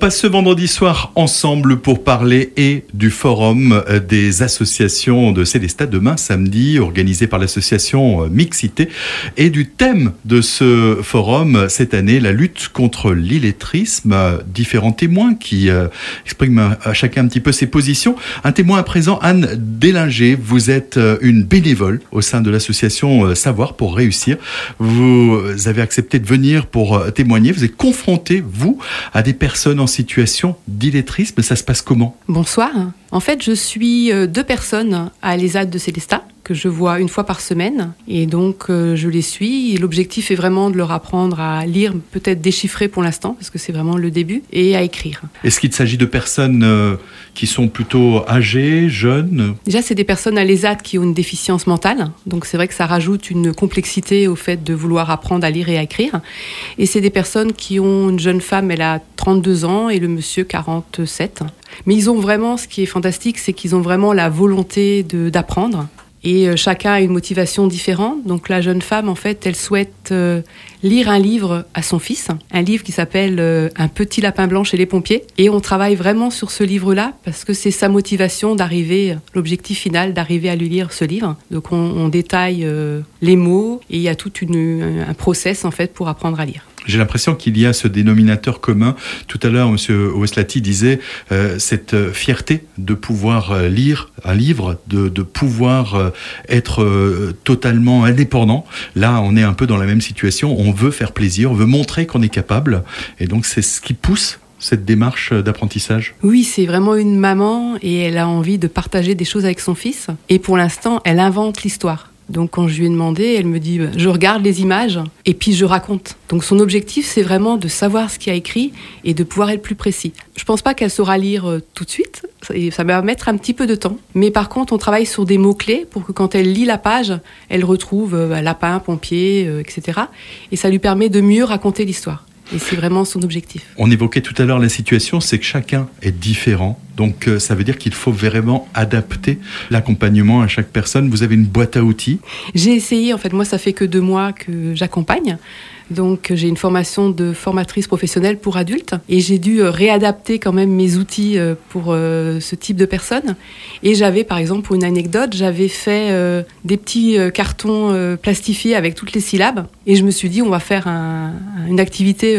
passe ce vendredi soir ensemble pour parler et du forum euh, des associations de Célestat demain samedi organisé par l'association euh, Mixité. Et du thème de ce forum cette année la lutte contre l'illettrisme. Différents témoins qui euh, expriment à chacun un petit peu ses positions. Un témoin à présent Anne Délinger. Vous êtes une bénévole au sein de l'association Savoir pour réussir. Vous avez accepté de venir pour témoigner. Vous êtes confronté vous à des personnes en situation d'illettrisme. Ça se passe comment? Bonsoir. En fait, je suis euh, deux personnes à l'ESAD de Célestat que je vois une fois par semaine. Et donc, euh, je les suis. L'objectif est vraiment de leur apprendre à lire, peut-être déchiffrer pour l'instant, parce que c'est vraiment le début, et à écrire. Est-ce qu'il s'agit de personnes euh, qui sont plutôt âgées, jeunes? Déjà, c'est des personnes à l'ESAT qui ont une déficience mentale. Donc, c'est vrai que ça rajoute une complexité au fait de vouloir apprendre à lire et à écrire. Et c'est des personnes qui ont une jeune femme, elle a 32 ans, et le monsieur 47. Mais ils ont vraiment, ce qui est fantastique, c'est qu'ils ont vraiment la volonté d'apprendre. Et euh, chacun a une motivation différente. Donc la jeune femme, en fait, elle souhaite euh, lire un livre à son fils, un livre qui s'appelle euh, Un petit lapin blanc chez les pompiers. Et on travaille vraiment sur ce livre-là parce que c'est sa motivation d'arriver, l'objectif final, d'arriver à lui lire ce livre. Donc on, détaille les mots et il y a tout un process en fait pour apprendre à lire. J'ai l'impression qu'il y a ce dénominateur commun. Tout à l'heure, M. Oslati disait euh, cette euh, fierté de pouvoir euh, lire un livre, de, de pouvoir être totalement indépendant. Là, on est un peu dans la même situation. On veut faire plaisir, on veut montrer qu'on est capable. Et donc, c'est ce qui pousse cette démarche d'apprentissage Oui, c'est vraiment une maman et elle a envie de partager des choses avec son fils. Et pour l'instant, elle invente l'histoire. Donc quand je lui ai demandé, elle me dit je regarde les images et puis je raconte. Donc son objectif c'est vraiment de savoir ce qu'il a écrit et de pouvoir être plus précis. Je pense pas qu'elle saura lire euh, tout de suite, ça va mettre un petit peu de temps. Mais par contre, on travaille sur des mots clés pour que quand elle lit la page, elle retrouve euh, lapin, pompier, euh, etc. Et ça lui permet de mieux raconter l'histoire. Et c'est vraiment son objectif. On évoquait tout à l'heure la situation, c'est que chacun est différent. Donc euh, ça veut dire qu'il faut vraiment adapter l'accompagnement à chaque personne. Vous avez une boîte à outils? J'ai essayé, en fait, moi ça fait que deux mois que j'accompagne. Donc j'ai une formation de formatrice professionnelle pour adultes et j'ai dû euh, réadapter quand même mes outils euh, pour euh, ce type de personnes. Et j'avais par exemple, pour une anecdote, j'avais fait des petits cartons plastifiés avec toutes les syllabes et je me suis dit on va faire une activité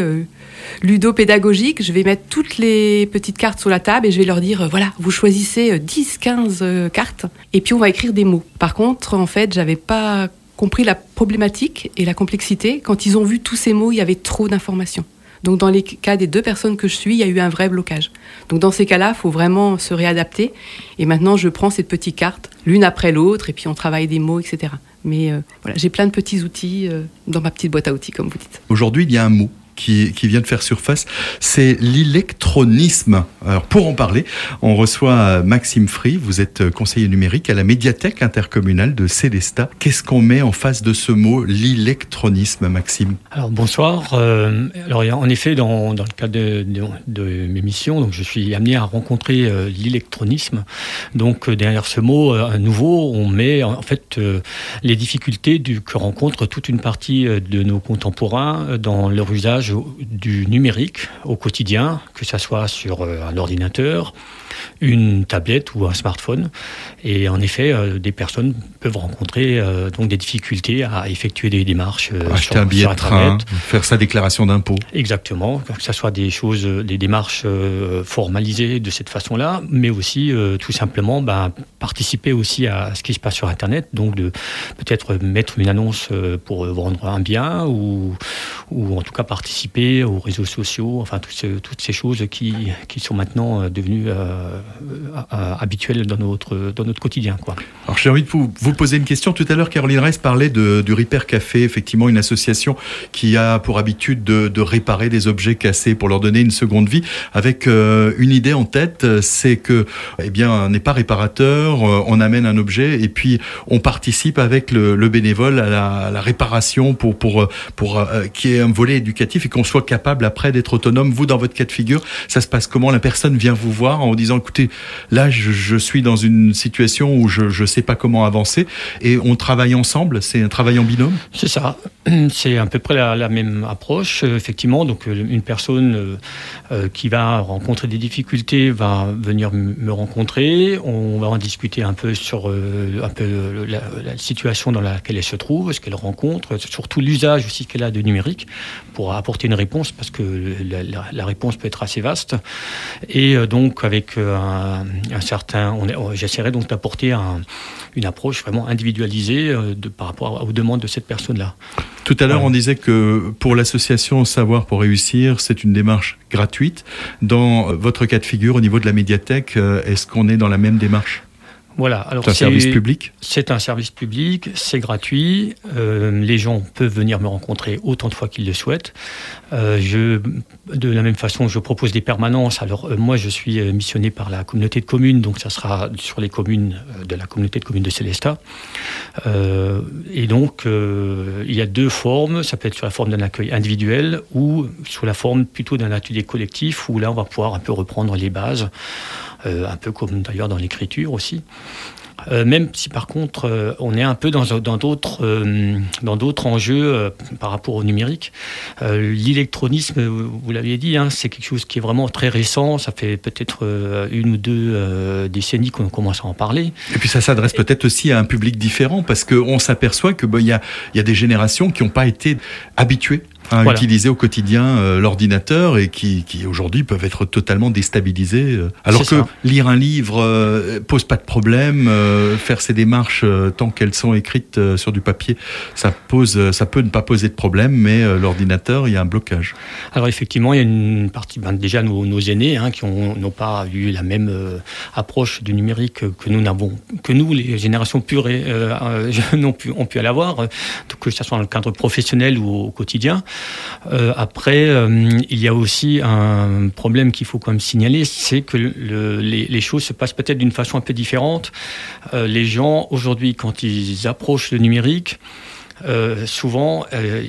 ludo-pédagogique. Je vais mettre toutes les petites cartes sur la table et je vais leur dire voilà, vous choisissez 10, 15 cartes et puis on va écrire des mots. Par contre, en fait, j'avais pas compris la problématique et la complexité. Quand ils ont vu tous ces mots, il y avait trop d'informations. Donc dans les cas des deux personnes que je suis, il y a eu un vrai blocage. Donc dans ces cas-là, il faut vraiment se réadapter. Et maintenant, je prends cette petite carte, l'une après l'autre, et puis on travaille des mots, etc. Mais euh, voilà, j'ai plein de petits outils euh, dans ma petite boîte à outils, comme vous dites. Aujourd'hui, il y a un mot qui, vient de faire surface, c'est l'électronisme. Alors pour en parler, on reçoit Maxime Free, vous êtes conseiller numérique à la médiathèque intercommunale de Célestat. Qu'est-ce qu'on met en face de ce mot, l'électronisme, Maxime? Alors bonsoir. Euh, alors en effet, dans, dans le cadre de, de, mes missions, donc je suis amené à rencontrer euh, l'électronisme. Donc euh, derrière ce mot à nouveau, on met en fait les difficultés que rencontre toute une partie de nos contemporains dans leur usage du numérique au quotidien, que ce soit sur euh, un ordinateur, une tablette ou un smartphone. Et en effet, euh, des personnes peuvent rencontrer euh, donc des difficultés à effectuer des démarches. Acheter un billet de train, faire sa déclaration d'impôt. Exactement, que ce soit des choses, des démarches formalisées de cette façon-là, mais aussi tout simplement ben, participer aussi à ce qui se passe sur Internet, donc de peut-être mettre une annonce pour vendre un bien ou, ou en tout cas participer aux réseaux sociaux, enfin toutes, ces choses qui, qui sont maintenant euh, devenues euh, euh, habituelles dans notre, dans notre quotidien. Alors j'ai envie de vous, vous, poser une question. Tout à l'heure, Caroline Reiss parlait du Repair Café, effectivement une association qui a pour habitude de, réparer des objets cassés pour leur donner une seconde vie, avec une idée en tête, c'est que eh bien, n'est pas réparateur, on amène un objet et puis on participe avec le, le bénévole à la, réparation pour, pour, pour qui est un volet éducatif et qu'on soit capable après d'être autonome. Vous, dans votre cas de figure, ça se passe comment? La personne vient vous voir en vous disant, écoutez, là, je, suis dans une situation où je ne sais pas comment avancer et on travaille ensemble? C'est un travail en binôme? C'est ça. C'est à peu près la, même approche, euh, effectivement. Donc, euh, une personne euh, qui va rencontrer des difficultés va venir me rencontrer. On va en discuter un peu sur un peu la, la, situation dans laquelle elle se trouve, ce qu'elle rencontre, surtout l'usage aussi qu'elle a de numérique pour apporter une réponse, parce que la, réponse peut être assez vaste. Et donc, avec un, certain, j'essaierai donc d'apporter une approche vraiment individualisée de, par rapport aux demandes de cette personne-là. Tout à l'heure, on disait que pour l'association Savoir pour réussir, c'est une démarche gratuite. Dans votre cas de figure, au niveau de la médiathèque, euh, est-ce qu'on est dans la même démarche? Voilà. Alors c'est un service public C'est un service public, c'est gratuit. Euh, les gens peuvent venir me rencontrer autant de fois qu'ils le souhaitent. Euh, je, de la même façon, je propose des permanences. Alors euh, moi, je suis missionné par la communauté de communes, donc ça sera sur les communes de la communauté de communes de Célestat. et donc, il y a deux formes. Ça peut être sur la forme d'un accueil individuel ou sous la forme plutôt d'un atelier collectif où là, on va pouvoir un peu reprendre les bases. Euh, un peu comme d'ailleurs dans l'écriture aussi. Euh, même si par contre euh, on est un peu dans d'autres dans d'autres enjeux par rapport au numérique. L'électronisme, vous l'aviez dit, hein, c'est quelque chose qui est vraiment très récent. Ça fait peut-être une ou deux décennies qu'on commence à en parler. Et puis ça s'adresse peut-être aussi à un public différent parce qu'on s'aperçoit que il y, y a des générations qui n'ont pas été habituées à utiliser au quotidien euh, l'ordinateur et qui, qui aujourd'hui peuvent être totalement déstabilisés. Euh. alors que lire un livre euh, pose pas de problème, faire ces démarches tant qu'elles sont écrites sur du papier, ça pose, ça peut ne pas poser de problème, mais l'ordinateur, il y a un blocage. Alors effectivement, il y a une partie, ben, déjà nos, nos aînés, hein, qui n'ont pas eu la même approche du numérique que nous n'avons, que nous, les générations pures et non pu, ont pu l'avoir, que ce soit dans le cadre professionnel ou au quotidien. Euh, après, euh, il y a aussi un problème qu'il faut quand même signaler, c'est que les, choses se passent peut-être d'une façon un peu différente. Euh, les gens, aujourd'hui, quand ils approchent le numérique, euh, souvent, euh,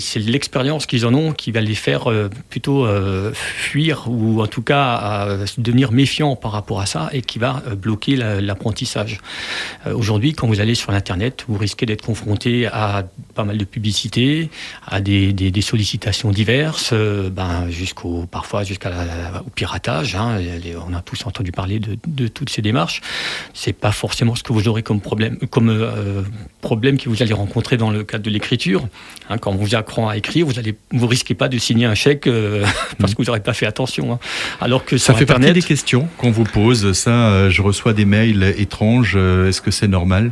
c'est l'expérience qu'ils en ont qui va les faire euh, plutôt fuir ou en tout cas devenir méfiants par rapport à ça et qui va bloquer l'apprentissage. Aujourd'hui, quand vous allez sur l'Internet, vous risquez d'être confronté à pas mal de publicités, à des, sollicitations diverses, ben, jusqu'au parfois jusqu'au piratage. Hein. on a tous entendu parler de, de toutes ces démarches. C'est pas forcément ce que vous aurez comme problème, comme problème que vous allez rencontrer dans le le cadre de l'écriture. Hein, quand on vous apprend à écrire, vous allez, vous risquez pas de signer un chèque euh, parce que vous n'aurez pas fait attention. Hein. Alors que ça fait partie des questions qu'on vous pose. Ça, euh, je reçois des mails étranges. Euh, est-ce que c'est normal?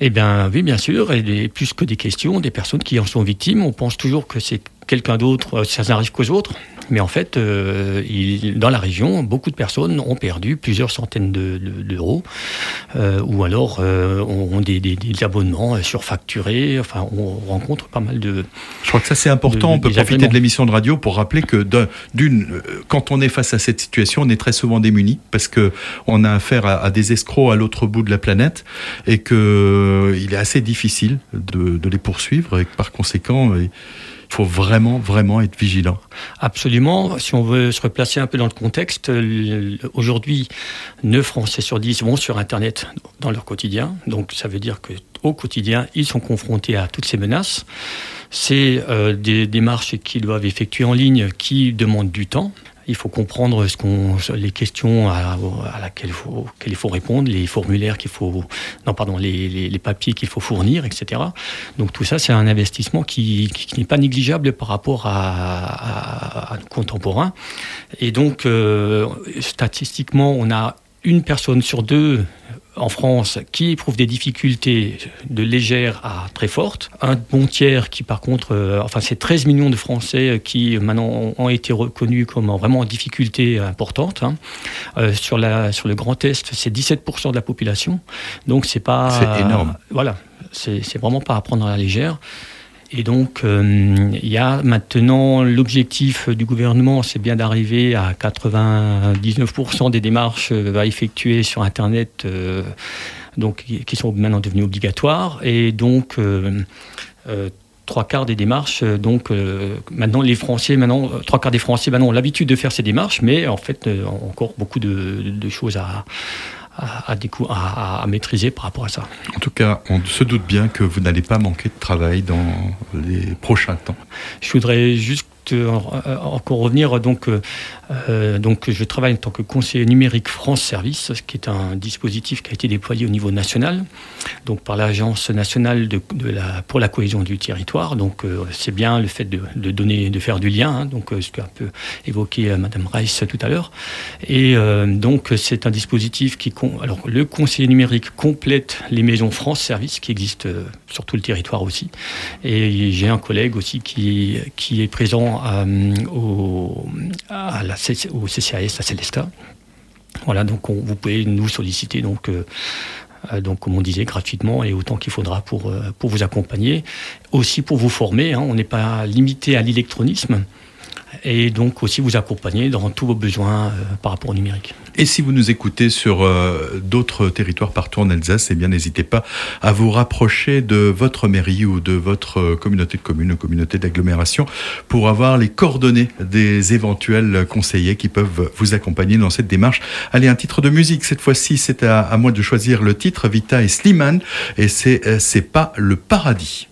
Eh bien, oui, bien sûr. Et plus que des questions, des personnes qui en sont victimes, on pense toujours que c'est quelqu'un d'autre, ça n'arrive qu'aux autres. Mais en fait, euh, il, dans la région, beaucoup de personnes ont perdu plusieurs centaines d'euros, de, euh, ou alors euh, ont, des, des, des, abonnements surfacturés. Enfin, on rencontre pas mal de. Je crois que ça c'est important. on peut profiter de l'émission de radio pour rappeler que d'une, quand on est face à cette situation, on est très souvent démuni parce que on a affaire à, à des escrocs à l'autre bout de la planète et que il est assez difficile de, de les poursuivre et que par conséquent il faut vraiment, vraiment être vigilant. Absolument. Si on veut se replacer un peu dans le contexte, aujourd'hui, 9 Français sur 10 vont sur Internet dans leur quotidien. Donc ça veut dire qu'au quotidien, ils sont confrontés à toutes ces menaces. C'est euh, des démarches qu'ils doivent effectuer en ligne qui demandent du temps. Il faut comprendre ce qu'on, les questions à, laquelle il faut, répondre, les formulaires qu'il faut, non pardon, les, les, papiers qu'il faut fournir, etc. Donc tout ça, c'est un investissement qui, n'est pas négligeable par rapport à, à, à contemporain. Et donc euh, statistiquement, on a une personne sur deux en France qui éprouve des difficultés de légères à très fortes. Un bon tiers qui, par contre, euh, enfin, c'est 13 millions de Français qui maintenant ont été reconnus comme vraiment en difficulté importante. Hein. Euh, sur, la, sur le Grand Est, c'est 17% de la population. Donc, c'est pas. C'est énorme. Voilà. C'est vraiment pas à prendre à la légère. Et donc, euh, il y a maintenant l'objectif du gouvernement, c'est bien d'arriver à 99% des démarches euh, à effectuer sur Internet, euh, donc qui sont maintenant devenues obligatoires. Et donc, trois quarts des démarches. Donc maintenant, les Français, maintenant trois quarts des Français, maintenant ont l'habitude de faire ces démarches, mais en fait, encore beaucoup de, choses à, à, à, à, maîtriser par rapport à ça. En tout cas, on se doute bien que vous n'allez pas manquer de travail dans les prochains temps. Je voudrais juste encore revenir donc euh, donc, je travaille en tant que conseiller numérique France Service, qui est un dispositif qui a été déployé au niveau national, donc par l'Agence nationale de, la, pour la cohésion du territoire. Donc, euh, c'est bien le fait de, donner, de faire du lien, hein, donc euh, ce qu'a un peu évoqué Madame Rice tout à l'heure. Et donc, c'est un dispositif qui, alors, le conseiller numérique complète les maisons France Service qui existent sur tout le territoire aussi. Et j'ai un collègue aussi qui, qui est présent la au CCAS à Célestat. Voilà, donc vous pouvez nous solliciter donc, euh, euh, donc comme on disait gratuitement et autant qu'il faudra pour, euh, pour vous accompagner, aussi pour vous former. Hein. on n'est pas limité à l'électronisme et donc aussi vous accompagner dans tous vos besoins par rapport au numérique. Et si vous nous écoutez sur euh, d'autres territoires partout en Alsace, eh bien n'hésitez pas à vous rapprocher de votre mairie ou de votre euh, communauté de communes ou communauté d'agglomération pour avoir les coordonnées des éventuels conseillers qui peuvent vous accompagner dans cette démarche. Allez, un titre de musique cette fois-ci, c'est à, moi de choisir le titre Vita et Slimane et c'est euh, c'est pas le paradis.